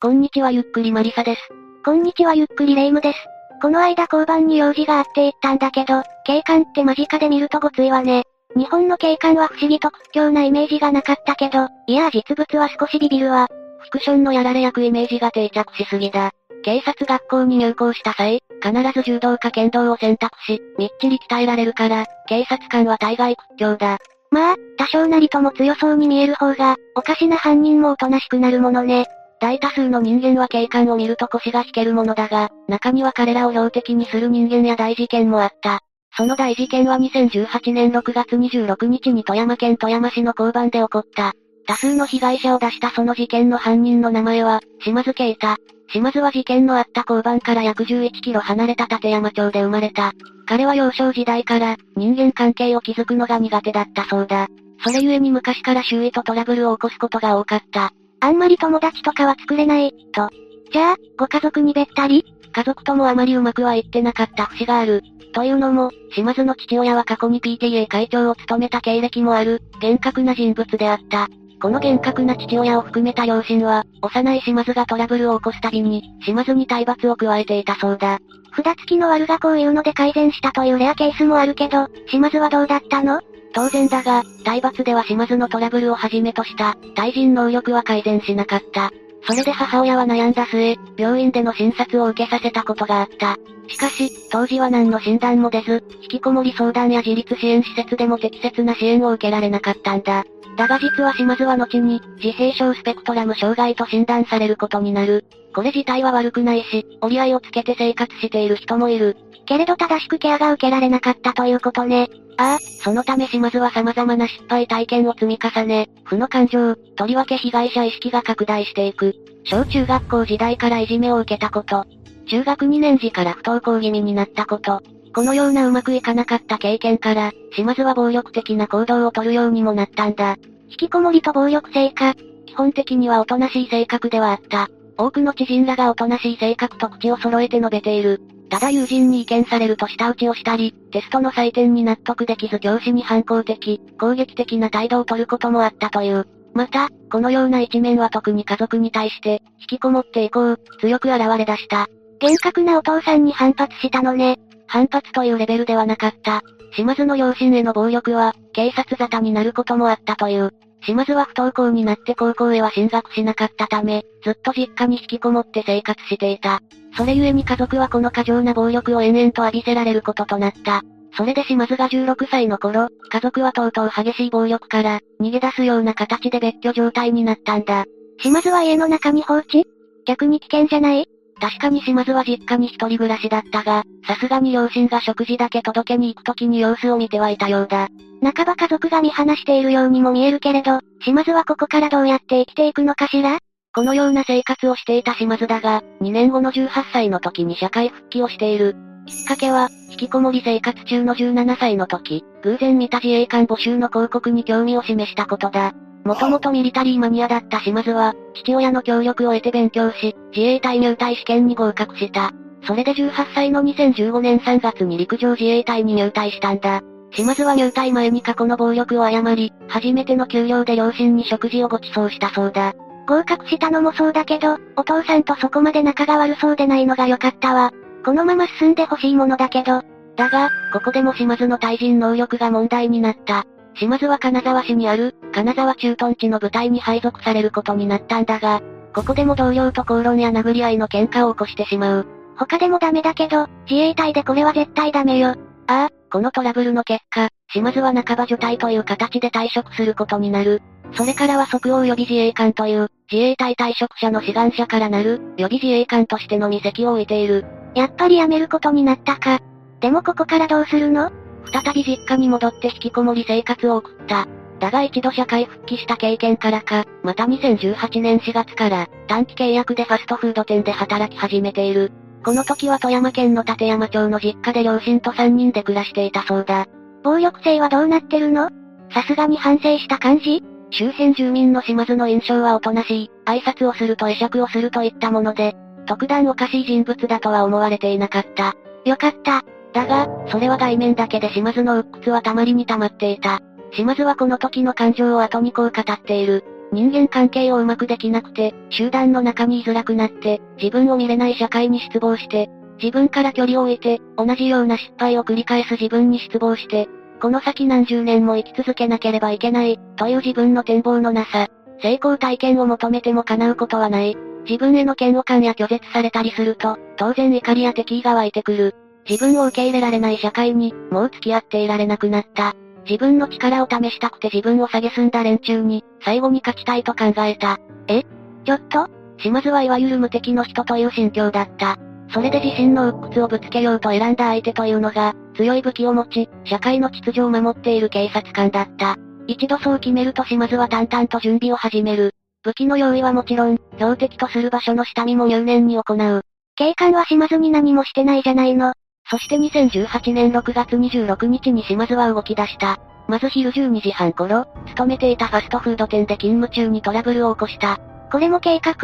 こんにちはゆっくりマリサです。こんにちはゆっくりレイムです。この間交番に用事があって行ったんだけど、警官って間近で見るとごついわね。日本の警官は不思議と屈強なイメージがなかったけど、いや実物は少しビビるわ。フィクションのやられ役イメージが定着しすぎだ。警察学校に入校した際、必ず柔道か剣道を選択し、みっちり鍛えられるから、警察官は大概屈強だ。まあ、多少なりとも強そうに見える方が、おかしな犯人もおとなしくなるものね。大多数の人間は警官を見ると腰が引けるものだが、中には彼らを標的にする人間や大事件もあった。その大事件は2018年6月26日に富山県富山市の交番で起こった。多数の被害者を出したその事件の犯人の名前は、島津啓太。島津は事件のあった交番から約11キロ離れた立山町で生まれた。彼は幼少時代から、人間関係を築くのが苦手だったそうだ。それゆえに昔から周囲とトラブルを起こすことが多かった。あんまり友達とかは作れない、と。じゃあ、ご家族にべったり家族ともあまりうまくはいってなかった節がある。というのも、島津の父親は過去に PTA 会長を務めた経歴もある、厳格な人物であった。この厳格な父親を含めた両親は、幼い島津がトラブルを起こすたびに、島津に体罰を加えていたそうだ。札付きの悪がこういうので改善したというレアケースもあるけど、島津はどうだったの？当然だが、体罰では島津のトラブルをはじめとした、対人能力は改善しなかった。それで母親は悩んだ末、病院での診察を受けさせたことがあった。しかし、当時は何の診断も出ず、引きこもり相談や自立支援施設でも適切な支援を受けられなかったんだ。だが実は島津は後に、自閉症スペクトラム障害と診断されることになる。これ自体は悪くないし、折り合いをつけて生活している人もいる。けれど正しくケアが受けられなかったということね。ああ、そのため島津は様々な失敗体験を積み重ね、負の感情、とりわけ被害者意識が拡大していく。小中学校時代からいじめを受けたこと。中学2年時から不登校気味になったこと。このようなうまくいかなかった経験から、島津は暴力的な行動をとるようにもなったんだ。引きこもりと暴力性か。基本的にはおとなしい性格ではあった。多くの知人らがおとなしい性格と口を揃えて述べている。ただ友人に意見されると舌打ちをしたり、テストの採点に納得できず教師に反抗的、攻撃的な態度を取ることもあったという。また、このような一面は特に家族に対して、引きこもっていこう、強く現れ出した。厳格なお父さんに反発したのね。反発というレベルではなかった。島津の両親への暴力は、警察沙汰になることもあったという。島津は不登校になって高校へは進学しなかったため、ずっと実家に引きこもって生活していた。それゆえに家族はこの過剰な暴力を延々と浴びせられることとなった。それで島津が16歳の頃、家族はとうとう激しい暴力から、逃げ出すような形で別居状態になったんだ。島津は家の中に放置？逆に危険じゃない？確かに島津は実家に一人暮らしだったが、さすがに両親が食事だけ届けに行く時に様子を見てはいたようだ。半ば家族が見放しているようにも見えるけれど、島津はここからどうやって生きていくのかしら？このような生活をしていた島津だが、2年後の18歳の時に社会復帰をしている。きっかけは、引きこもり生活中の17歳の時、偶然見た自衛官募集の広告に興味を示したことだ。もともとミリタリーマニアだった島津は、父親の協力を得て勉強し、自衛隊入隊試験に合格した。それで18歳の2015年3月に陸上自衛隊に入隊したんだ。島津は入隊前に過去の暴力を誤り、初めての給料で両親に食事をご馳走したそうだ。合格したのもそうだけど、お父さんとそこまで仲が悪そうでないのが良かったわ。このまま進んで欲しいものだけど。だが、ここでも島津の対人能力が問題になった。島津は金沢市にある、金沢駐屯地の部隊に配属されることになったんだが、ここでも同僚と口論や殴り合いの喧嘩を起こしてしまう。他でもダメだけど、自衛隊でこれは絶対ダメよ。ああ、このトラブルの結果、島津は半ば除隊という形で退職することになる。それからは即応予備自衛官という、自衛隊退職者の志願者からなる、予備自衛官としてのみ席を置いている。やっぱり辞めることになったか。でもここからどうするの？再び実家に戻って引きこもり生活を送った。だが一度社会復帰した経験からか、また2018年4月から、短期契約でファストフード店で働き始めている。この時は富山県の立山町の実家で両親と3人で暮らしていたそうだ。暴力性はどうなってるの？さすがに反省した感じ？周辺住民の島津の印象はおとなしい、挨拶をすると会釈をするといったもので、特段おかしい人物だとは思われていなかった。よかった。だが、それは外面だけで島津の鬱屈はたまりに溜まっていた。島津はこの時の感情を後にこう語っている。人間関係をうまくできなくて、集団の中に居づらくなって、自分を見れない社会に失望して、自分から距離を置いて、同じような失敗を繰り返す自分に失望して、この先何十年も生き続けなければいけない、という自分の展望のなさ。成功体験を求めても叶うことはない。自分への嫌悪感や拒絶されたりすると、当然怒りや敵意が湧いてくる。自分を受け入れられない社会に、もう付き合っていられなくなった。自分の力を試したくて自分を下げすんだ連中に、最後に勝ちたいと考えた。え？ちょっと？島津はいわゆる無敵の人という心境だった。それで自身の鬱屈をぶつけようと選んだ相手というのが、強い武器を持ち、社会の秩序を守っている警察官だった。一度そう決めると島津は淡々と準備を始める。武器の用意はもちろん、標的とする場所の下見も入念に行う。警官は島津に何もしてないじゃないの。そして2018年6月26日に島津は動き出した。まず昼12時半頃、勤めていたファストフード店で勤務中にトラブルを起こした。これも計画？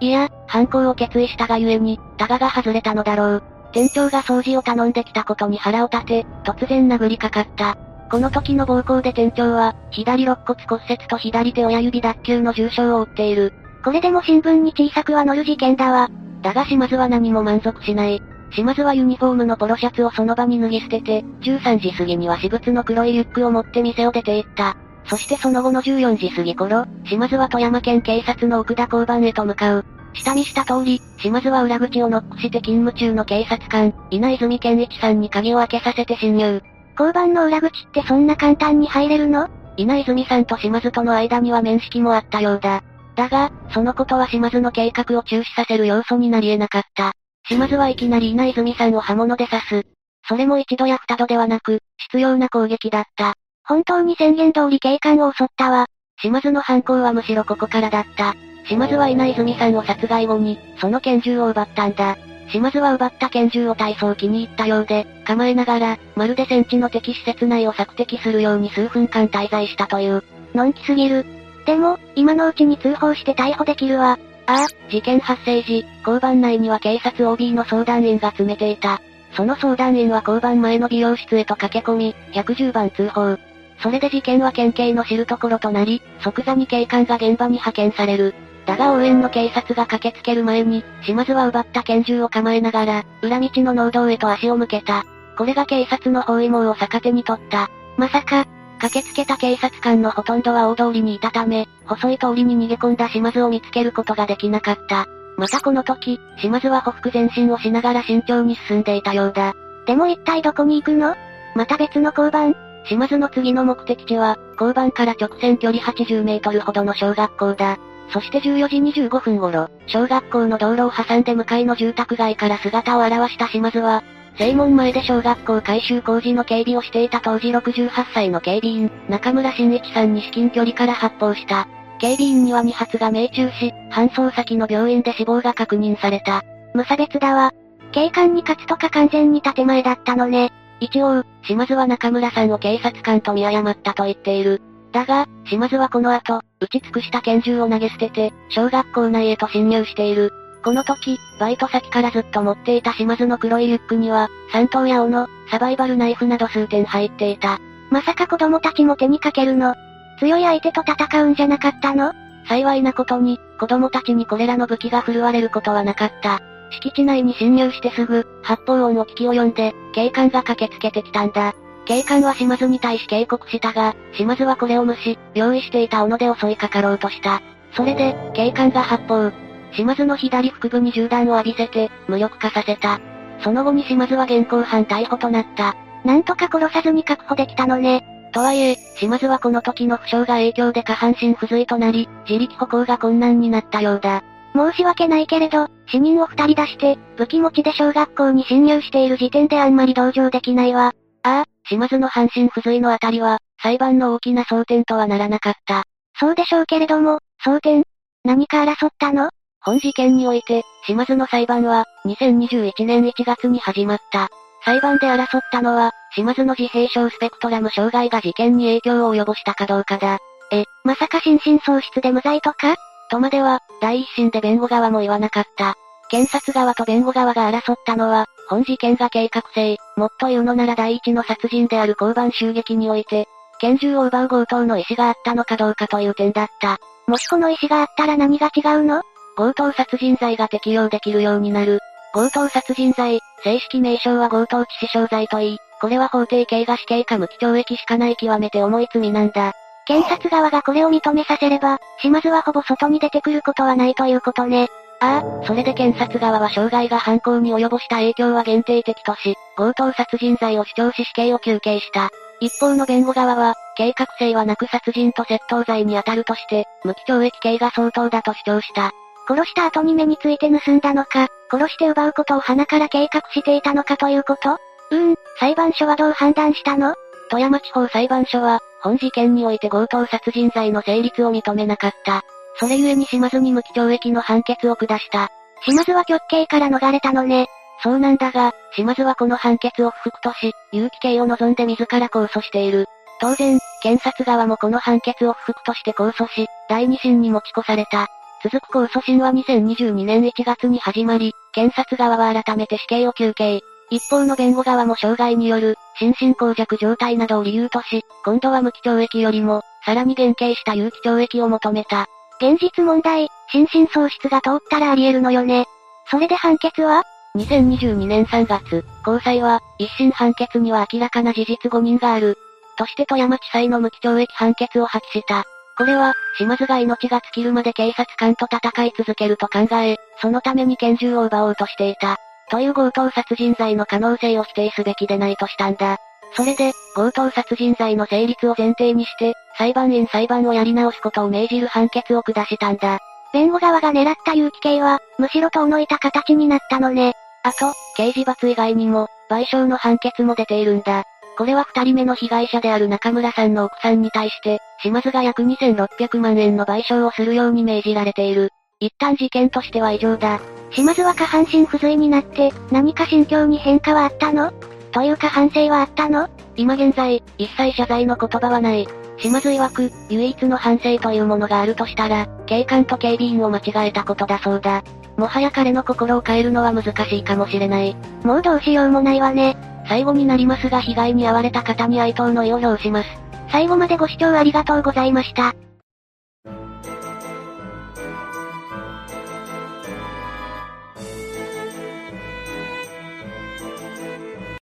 いや、犯行を決意したがゆえに、タガが外れたのだろう。店長が掃除を頼んできたことに腹を立て、突然殴りかかった。この時の暴行で店長は、左肋骨骨折と左手親指脱臼の重傷を負っている。これでも新聞に小さくは載る事件だわ。だが島津は何も満足しない。島津はユニフォームのポロシャツをその場に脱ぎ捨てて、13時過ぎには私物の黒いリュックを持って店を出て行った。そしてその後の14時過ぎ頃、島津は富山県警察の奥田交番へと向かう。下見した通り、島津は裏口をノックして勤務中の警察官、稲泉健一さんに鍵を開けさせて侵入。交番の裏口ってそんな簡単に入れるの？稲泉さんと島津との間には面識もあったようだ。だが、そのことは島津の計画を中止させる要素になり得なかった。島津はいきなり稲泉さんを刃物で刺す。それも一度や二度ではなく、必要な攻撃だった。本当に宣言通り警官を襲ったわ。島津の犯行はむしろここからだった。島津は稲泉さんを殺害後に、その拳銃を奪ったんだ。島津は奪った拳銃を体操気に入ったようで、構えながら、まるで戦地の敵施設内を索敵するように数分間滞在したという。のんきすぎる。でも、今のうちに通報して逮捕できるわ。ああ、事件発生時、交番内には警察 OB の相談員が詰めていた。その相談員は交番前の美容室へと駆け込み、110番通報。それで事件は県警の知るところとなり、即座に警官が現場に派遣される。だが応援の警察が駆けつける前に、島津は奪った拳銃を構えながら、裏道の農道へと足を向けた。これが警察の包囲網を逆手に取った。まさか、駆けつけた警察官のほとんどは大通りにいたため、細い通りに逃げ込んだ島津を見つけることができなかった。またこの時、島津は歩幅前進をしながら慎重に進んでいたようだ。でも一体どこに行くの？また別の交番島津の次の目的地は、交番から直線距離80メートルほどの小学校だ。そして14時25分頃、小学校の道路を挟んで向かいの住宅街から姿を現した島津は、正門前で小学校改修工事の警備をしていた当時68歳の警備員、中村真一さんに至近距離から発砲した。警備員には2発が命中し、搬送先の病院で死亡が確認された。無差別だわ。警官に勝つとか完全に建前だったのね。一応、島津は中村さんを警察官と見誤ったと言っている。だが、島津はこの後、打ち尽くした拳銃を投げ捨てて、小学校内へと侵入している。この時、バイト先からずっと持っていた島津の黒いリュックには、三等や斧、サバイバルナイフなど数点入っていた。まさか子供たちも手にかけるの？強い相手と戦うんじゃなかったの？幸いなことに、子供たちにこれらの武器が振るわれることはなかった。敷地内に侵入してすぐ、発砲音を聞き及んで、警官が駆けつけてきたんだ。警官は島津に対し警告したが、島津はこれを無視、用意していた斧で襲いかかろうとした。それで、警官が発砲。島津の左腹部に銃弾を浴びせて、無力化させた。その後に島津は現行犯逮捕となった。なんとか殺さずに確保できたのね。とはいえ、島津はこの時の負傷が影響で下半身不随となり、自力歩行が困難になったようだ。申し訳ないけれど、死人を二人出して、武器持ちで小学校に侵入している時点であんまり同情できないわ。ああ、島津の半身不随のあたりは、裁判の大きな争点とはならなかった。そうでしょうけれども、争点何か争ったの？本事件において、島津の裁判は、2021年1月に始まった。裁判で争ったのは、島津の自閉症スペクトラム障害が事件に影響を及ぼしたかどうかだ。え、まさか心身喪失で無罪とか？とまでは、第一審で弁護側も言わなかった。検察側と弁護側が争ったのは、本事件が計画性、もっと言うのなら第一の殺人である交番襲撃において、拳銃を奪う強盗の意思があったのかどうかという点だった。もしこの意思があったら何が違うの？強盗殺人罪が適用できるようになる。強盗殺人罪、正式名称は強盗致死傷罪といい、これは法定刑が死刑か無期懲役しかない極めて重い罪なんだ。検察側がこれを認めさせれば、島津はほぼ外に出てくることはないということね。ああ、それで検察側は傷害が犯行に及ぼした影響は限定的とし、強盗殺人罪を主張し死刑を求刑した。一方の弁護側は、計画性はなく殺人と窃盗罪に当たるとして、無期懲役刑が相当だと主張した。殺した後に目について盗んだのか、殺して奪うことを鼻から計画していたのかということ？うーん、裁判所はどう判断したの？富山地方裁判所は、本事件において強盗殺人罪の成立を認めなかった。それゆえに島津に無期懲役の判決を下した。島津は極刑から逃れたのね。そうなんだが、島津はこの判決を不服とし、有期刑を望んで自ら控訴している。当然、検察側もこの判決を不服として控訴し、第二審に持ち越された。続く控訴審は2022年1月に始まり、検察側は改めて死刑を求刑。一方の弁護側も障害による、心神耗弱状態などを理由とし、今度は無期懲役よりも、さらに減刑した有期懲役を求めた。現実問題、心神喪失が通ったらあり得るのよね。それで判決は ?2022 年3月、高裁は、一審判決には明らかな事実誤認がある。として富山地裁の無期懲役判決を破棄した。これは、島津が命が尽きるまで警察官と戦い続けると考え、そのために拳銃を奪おうとしていた。という強盗殺人罪の可能性を否定すべきでないとしたんだ。それで、強盗殺人罪の成立を前提にして、裁判員裁判をやり直すことを命じる判決を下したんだ。弁護側が狙った有期刑は、むしろ遠のいた形になったのね。あと、刑事罰以外にも、賠償の判決も出ているんだ。これは二人目の被害者である中村さんの奥さんに対して、島津が約2600万円の賠償をするように命じられている。一旦事件としては異常だ。島津は下半身不随になって、何か心境に変化はあったの？というか反省はあったの？今現在、一切謝罪の言葉はない。島津曰く、唯一の反省というものがあるとしたら、警官と警備員を間違えたことだそうだ。もはや彼の心を変えるのは難しいかもしれない。もうどうしようもないわね。最後になりますが被害に遭われた方に哀悼の意を表します。最後までご視聴ありがとうございました。